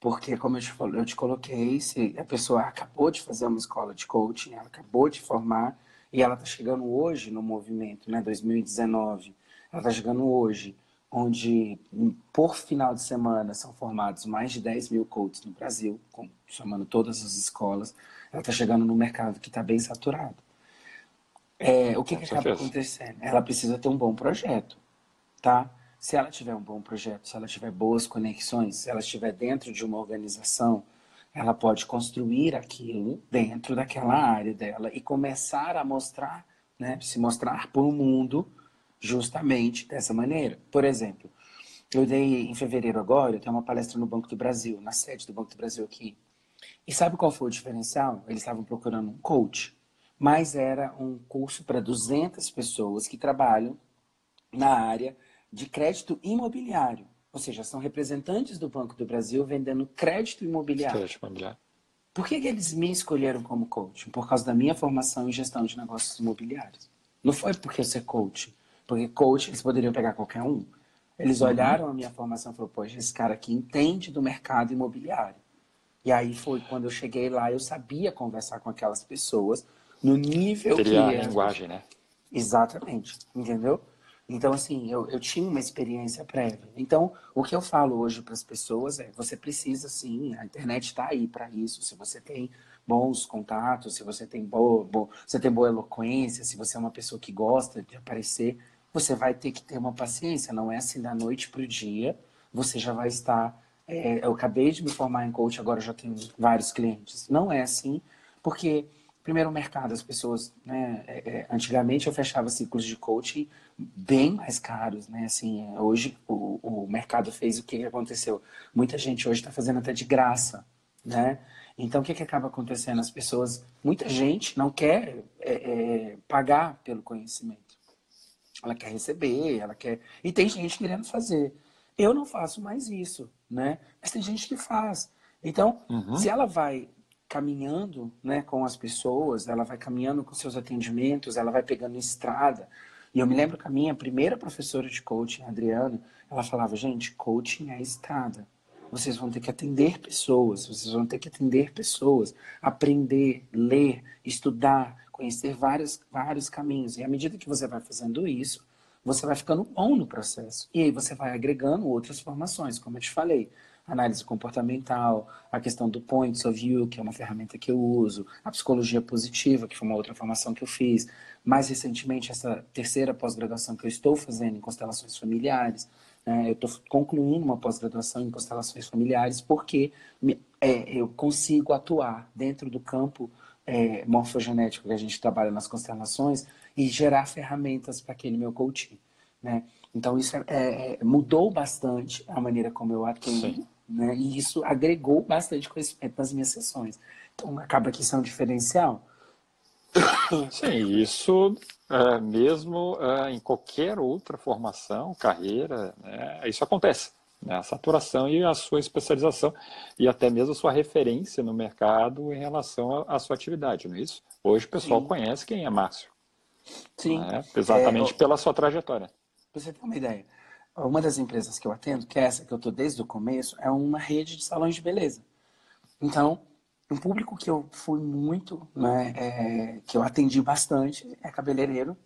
Porque, como eu te, eu te coloquei, se a pessoa acabou de fazer uma escola de coaching, ela acabou de formar, e ela está chegando hoje no movimento, né, 2019, ela está chegando hoje onde por final de semana são formados mais de 10 mil coaches no Brasil, chamando todas as escolas. Ela está chegando no mercado que está bem saturado. É, o que, que acaba acontecendo? Ela precisa ter um bom projeto, tá? Se ela tiver um bom projeto, se ela tiver boas conexões, se ela estiver dentro de uma organização, ela pode construir aquilo dentro daquela área dela e começar a mostrar, né, se mostrar para o mundo justamente dessa maneira. Por exemplo, eu dei em fevereiro agora, eu tenho uma palestra no Banco do Brasil, na sede do Banco do Brasil aqui. E sabe qual foi o diferencial? Eles estavam procurando um coach, mas era um curso para 200 pessoas que trabalham na área de crédito imobiliário. Ou seja, são representantes do Banco do Brasil vendendo crédito imobiliário. Crédito imobiliário. Por que, que eles me escolheram como coach? Por causa da minha formação em gestão de negócios imobiliários. Não foi porque eu ser coach. Porque coach, eles poderiam pegar qualquer um. Eles uhum. olharam a minha formação e falaram, poxa, esse cara aqui entende do mercado imobiliário. E aí foi quando eu cheguei lá, eu sabia conversar com aquelas pessoas no nível Teria que... a linguagem, né? Exatamente, entendeu? Então, assim, eu, eu tinha uma experiência prévia. Então, o que eu falo hoje para as pessoas é: você precisa, sim, a internet está aí para isso. Se você tem bons contatos, se você tem boa, boa, você tem boa eloquência, se você é uma pessoa que gosta de aparecer, você vai ter que ter uma paciência. Não é assim da noite para o dia, você já vai estar. É, eu acabei de me formar em coach, agora já tenho vários clientes. Não é assim, porque primeiro mercado, as pessoas, né, é, é, antigamente eu fechava ciclos de coaching bem mais caros, né, assim, hoje o, o mercado fez o que, que aconteceu? Muita gente hoje está fazendo até de graça, né, então o que, que acaba acontecendo? As pessoas, muita gente não quer é, é, pagar pelo conhecimento, ela quer receber, ela quer, e tem gente querendo fazer. Eu não faço mais isso, né, mas tem gente que faz. Então, uhum. se ela vai caminhando né, com as pessoas, ela vai caminhando com seus atendimentos, ela vai pegando estrada. E eu me lembro que a minha primeira professora de coaching, Adriana, ela falava, gente, coaching é estrada. Vocês vão ter que atender pessoas, vocês vão ter que atender pessoas, aprender, ler, estudar, conhecer vários, vários caminhos. E à medida que você vai fazendo isso, você vai ficando bom no processo. E aí você vai agregando outras formações, como eu te falei análise comportamental, a questão do Points of View, que é uma ferramenta que eu uso, a psicologia positiva, que foi uma outra formação que eu fiz. Mais recentemente, essa terceira pós-graduação que eu estou fazendo em constelações familiares. Né? Eu estou concluindo uma pós-graduação em constelações familiares porque é, eu consigo atuar dentro do campo é, morfogenético que a gente trabalha nas constelações e gerar ferramentas para aquele meu coaching. Né? Então, isso é, é, mudou bastante a maneira como eu atuo. Né? E isso agregou bastante conhecimento nas minhas sessões. Então, acaba que isso é um diferencial. (coughs) Sim, isso é, mesmo é, em qualquer outra formação, carreira, né, isso acontece. Né, a saturação e a sua especialização e até mesmo a sua referência no mercado em relação à sua atividade, não é isso? Hoje o pessoal Sim. conhece quem é Márcio. Sim. Né, exatamente é, pela sua trajetória. Pra você ter uma ideia, uma das empresas que eu atendo, que é essa que eu estou desde o começo, é uma rede de salões de beleza. Então, um público que eu fui muito, né, é, que eu atendi bastante, é cabeleireiro,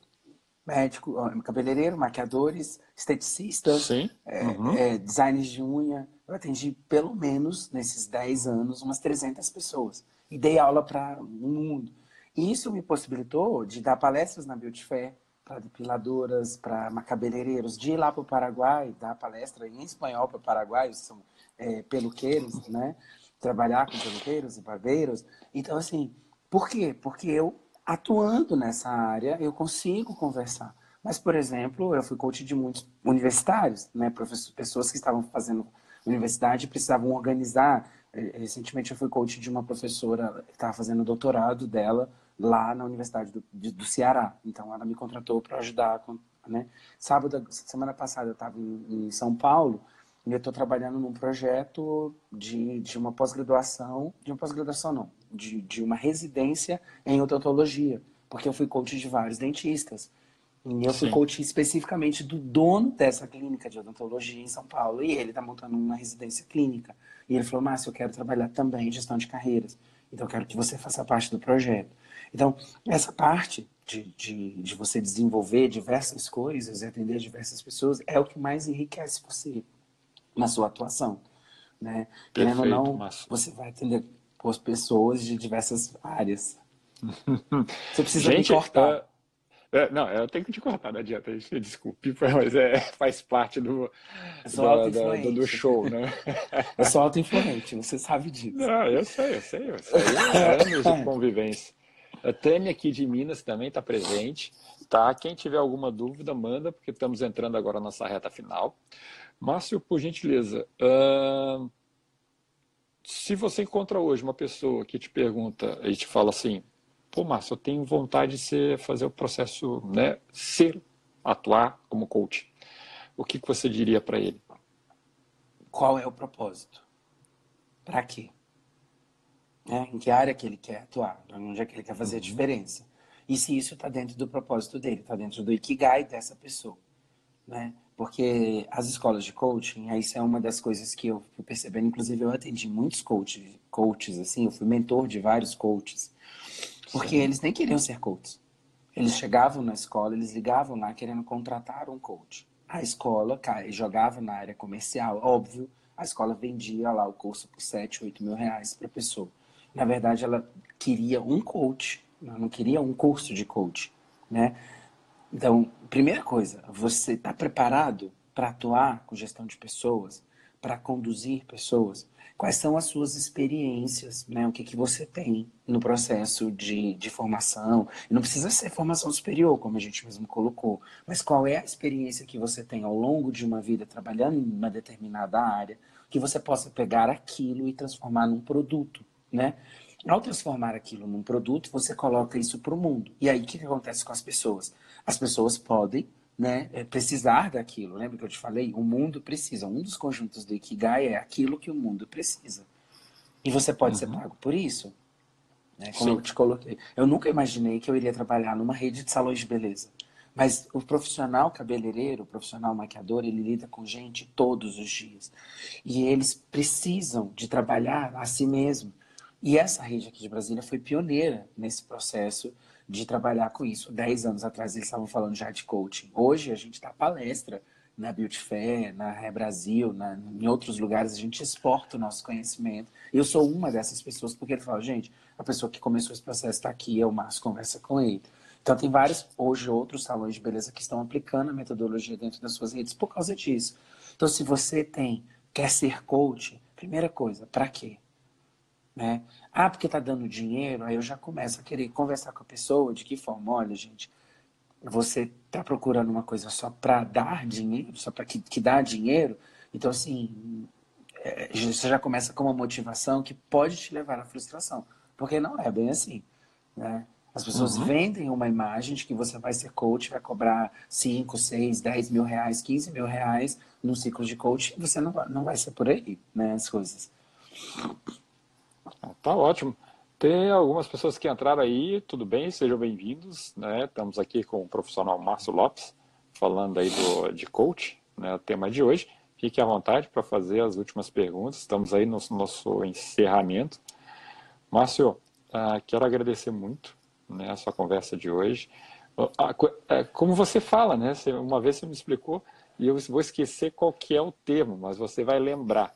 médico, cabeleireiro, maquiadores, esteticistas, é, uhum. é, designers de unha. Eu atendi pelo menos nesses 10 anos umas 300 pessoas e dei aula para o mundo. E isso me possibilitou de dar palestras na Beauty Fair, para depiladoras, para cabeleireiros, de ir lá para o Paraguai, dar palestra em espanhol para paraguaios, são é, peluqueiros, né? Trabalhar com peluqueiros e barbeiros. Então, assim, por quê? Porque eu, atuando nessa área, eu consigo conversar. Mas, por exemplo, eu fui coach de muitos universitários, né? Pessoas que estavam fazendo universidade e precisavam organizar. Recentemente eu fui coach de uma professora que estava fazendo doutorado dela lá na Universidade do, de, do Ceará. Então ela me contratou para ajudar. Né? Sábado, semana passada eu estava em, em, São Paulo e eu estou trabalhando num projeto de, de uma pós-graduação, de uma pós-graduação não, de, de uma residência em odontologia, porque eu fui coach de vários dentistas. E eu fui Sim. coach especificamente do dono dessa clínica de odontologia em São Paulo. E ele está montando uma residência clínica. E ele falou, Márcio, eu quero trabalhar também em gestão de carreiras. Então, eu quero que você faça parte do projeto. Então, essa parte de, de, de você desenvolver diversas coisas e atender diversas pessoas é o que mais enriquece você na sua atuação. Né? Querendo ou não, Márcio. você vai atender pessoas de diversas áreas. Você precisa Gente, me cortar. Uh... É, não, eu tenho que te cortar, não adianta. Desculpe, mas é, faz parte do, do, do, do, show, né? Eu sou auto-influente, você sabe disso. Não, eu sei, eu sei. Eu sei é anos de convivência. A Tânia aqui de Minas também está presente. Tá? Quem tiver alguma dúvida, manda, porque estamos entrando agora na nossa reta final. Márcio, por gentileza, uh, se você encontra hoje uma pessoa que te pergunta e te fala assim, pô, Márcio, eu tenho vontade de ser, fazer o processo, né, ser, atuar como coach, o que, que você diria para ele? Qual é o propósito? Para quê? É, em que área que ele quer atuar? Onde é que ele quer fazer a uhum. diferença? E se isso está dentro do propósito dele, está dentro do ikigai dessa pessoa, né? Porque as escolas de coaching, isso é uma das coisas que eu fui percebendo. Inclusive, eu atendi muitos coaches, coaches assim, eu fui mentor de vários coaches. Porque Sim. eles nem queriam ser coaches. Eles chegavam na escola, eles ligavam lá querendo contratar um coach. A escola jogava na área comercial, óbvio, a escola vendia lá o curso por 7, 8 mil reais para a pessoa. Na verdade, ela queria um coach, não queria um curso de coach, né? Então, primeira coisa, você está preparado para atuar com gestão de pessoas, para conduzir pessoas? Quais são as suas experiências, né? O que, que você tem no processo de, de formação? E não precisa ser formação superior, como a gente mesmo colocou, mas qual é a experiência que você tem ao longo de uma vida trabalhando em uma determinada área, que você possa pegar aquilo e transformar num produto, né? Ao transformar aquilo num produto, você coloca isso para o mundo. E aí, o que, que acontece com as pessoas? As pessoas podem né, é, precisar daquilo. Lembra que eu te falei? O mundo precisa. Um dos conjuntos do Ikigai é aquilo que o mundo precisa. E você pode uhum. ser pago por isso. Né? Como Sim. eu te coloquei. Eu nunca imaginei que eu iria trabalhar numa rede de salões de beleza. Mas o profissional cabeleireiro, o profissional maquiador, ele lida com gente todos os dias. E eles precisam de trabalhar a si mesmo. E essa rede aqui de Brasília foi pioneira nesse processo de trabalhar com isso. Dez anos atrás eles estavam falando já de coaching. Hoje a gente dá palestra na Beauty Fair, na Ré Brasil, na, em outros lugares, a gente exporta o nosso conhecimento. Eu sou uma dessas pessoas, porque ele fala, gente, a pessoa que começou esse processo está aqui, o Márcio, conversa com ele. Então tem vários, hoje, outros salões de beleza que estão aplicando a metodologia dentro das suas redes por causa disso. Então, se você tem, quer ser coach, primeira coisa, para quê? Né? Ah, porque tá dando dinheiro, aí eu já começo a querer conversar com a pessoa, de que forma, olha, gente, você tá procurando uma coisa só para dar dinheiro, só para que, que dá dinheiro, então assim, é, você já começa com uma motivação que pode te levar à frustração, porque não é bem assim, né? As pessoas uhum. vendem uma imagem de que você vai ser coach, vai cobrar 5, 6, 10 mil reais, 15 mil reais num ciclo de coach, e você não vai, não vai ser por aí, né, as coisas. Tá ótimo. Tem algumas pessoas que entraram aí, tudo bem, sejam bem-vindos. Né? Estamos aqui com o profissional Márcio Lopes, falando aí do, de coach, né, o tema de hoje. Fique à vontade para fazer as últimas perguntas. Estamos aí no nosso encerramento. Márcio, uh, quero agradecer muito né, a sua conversa de hoje. Uh, uh, como você fala, né? Uma vez você me explicou e eu vou esquecer qual que é o termo, mas você vai lembrar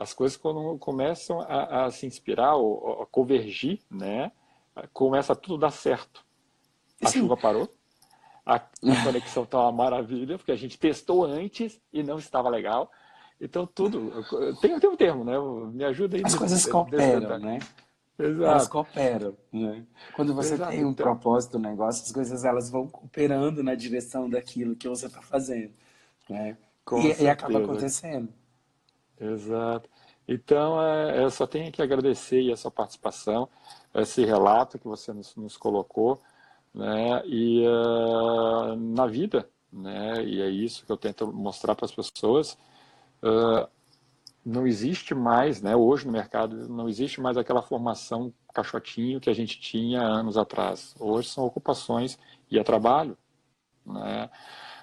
as coisas quando começam a, a se inspirar ou a convergir, né? Começa tudo a dar certo. A Sim. chuva parou, a, a (laughs) conexão está uma maravilha, porque a gente testou antes e não estava legal. Então, tudo. Tem, tem um termo, né? Me ajuda aí. As coisas cooperam, né? Exato. Elas cooperam. Né? Quando você Exato. tem um então... propósito no negócio, as coisas elas vão cooperando na direção daquilo que você está fazendo. Né? E, e, acaba acontecendo. Exato. Então, é, eu só tenho que agradecer a sua participação, esse relato que você nos, nos colocou, né? E uh, na vida, né? E é isso que eu tento mostrar para as pessoas. Uh, não existe mais, né? Hoje no mercado não existe mais aquela formação caixotinho que a gente tinha anos atrás. Hoje são ocupações e é trabalho, né?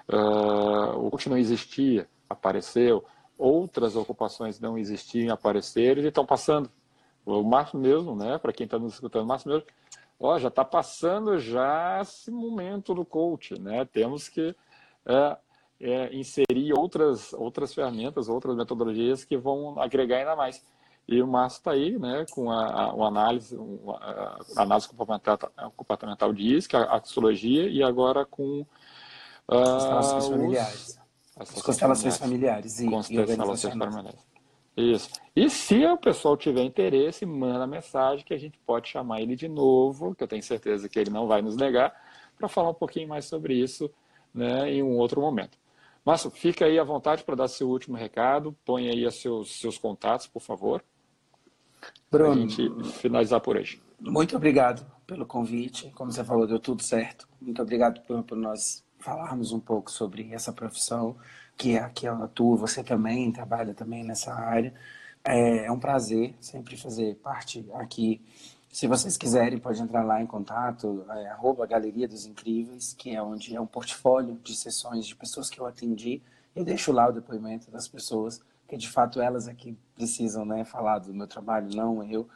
Uh, o que não existia apareceu outras ocupações não existiam, apareceram e estão passando. O Márcio mesmo, né, para quem está nos escutando, o Márcio mesmo ó, já está passando já esse momento do coach, né? Temos que é, é, inserir outras, outras ferramentas, outras metodologias que vão agregar ainda mais. E o Márcio está aí, né, com a, a, análise, a, a análise comportamental, comportamental DISC, a, a psicologia, e agora com uh, constelações familiares. As, as constelações familiares e, constelações familiares. Isso. E se o pessoal tiver interesse, manda mensagem que a gente pode chamar ele de novo, que eu tenho certeza que ele não vai nos negar, para falar um pouquinho mais sobre isso né, em um outro momento. Márcio, fica aí à vontade para dar seu último recado, põe aí os seus, seus contatos, por favor. Para a gente finalizar por hoje. Muito obrigado pelo convite. Como você falou, deu tudo certo. Muito obrigado por, por nós falarmos um pouco sobre essa profissão que é aqui eu atuo, você também trabalha também nessa área. É, é um prazer sempre fazer parte aqui. Se vocês quiserem, pode entrar lá em contato, é, arroba Galeria dos Incríveis, que é onde é um portfólio de sessões de pessoas que eu atendi. Eu deixo lá o depoimento das pessoas, que de fato elas aqui é precisam né, falar do meu trabalho, não eu.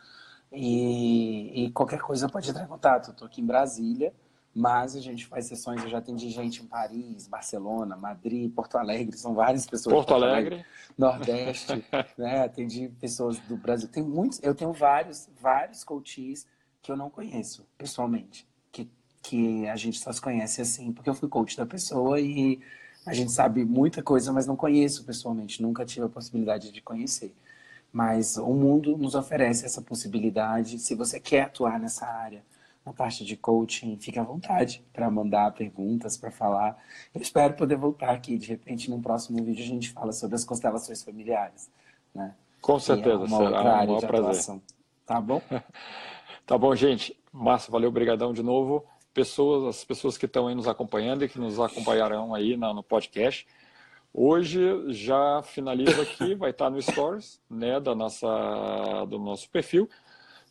E, e qualquer coisa pode entrar em contato. Estou aqui em Brasília, mas a gente faz sessões, eu já atendi gente em Paris, Barcelona, Madrid, Porto Alegre, são várias pessoas. Porto, Porto Alegre. Alegre. Nordeste, (laughs) né? Atendi pessoas do Brasil. Tem muitos, eu tenho vários, vários coaches que eu não conheço pessoalmente, que, que a gente só se conhece assim, porque eu fui coach da pessoa e a gente sabe muita coisa, mas não conheço pessoalmente, nunca tive a possibilidade de conhecer. Mas o mundo nos oferece essa possibilidade. Se você quer atuar nessa área, na parte de coaching, fique à vontade para mandar perguntas, para falar. Eu espero poder voltar aqui, de repente, num próximo vídeo a gente fala sobre as constelações familiares. Né? Com certeza, é uma será outra área um de prazer. Atuação. Tá bom? (laughs) tá bom, gente. Márcio, valeu, obrigadão de novo. Pessoas, as pessoas que estão aí nos acompanhando e que nos acompanharão aí no, no podcast. Hoje já finaliza aqui, (laughs) vai estar no Stories, né, da nossa, do nosso perfil.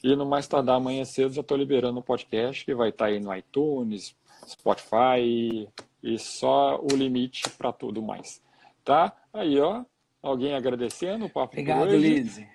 E no mais tardar amanhã cedo já estou liberando o podcast que vai estar tá aí no iTunes, Spotify e só o limite para tudo mais. Tá? Aí, ó, alguém agradecendo o papo Obrigado, Lise.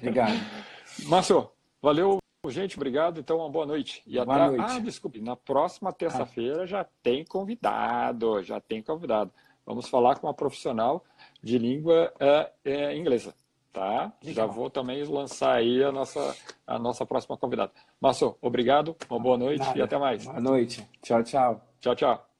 Obrigado. (laughs) Márcio, valeu, gente, obrigado. Então, uma boa noite. E boa até... noite. Ah, desculpe, na próxima terça-feira ah. já tem convidado, já tem convidado. Vamos falar com uma profissional de língua é, é, inglesa tá? Legal. Já vou também lançar aí a nossa, a nossa próxima convidada. Márcio, obrigado, uma boa noite Nada. e até mais. Boa noite. Tchau, tchau. Tchau, tchau.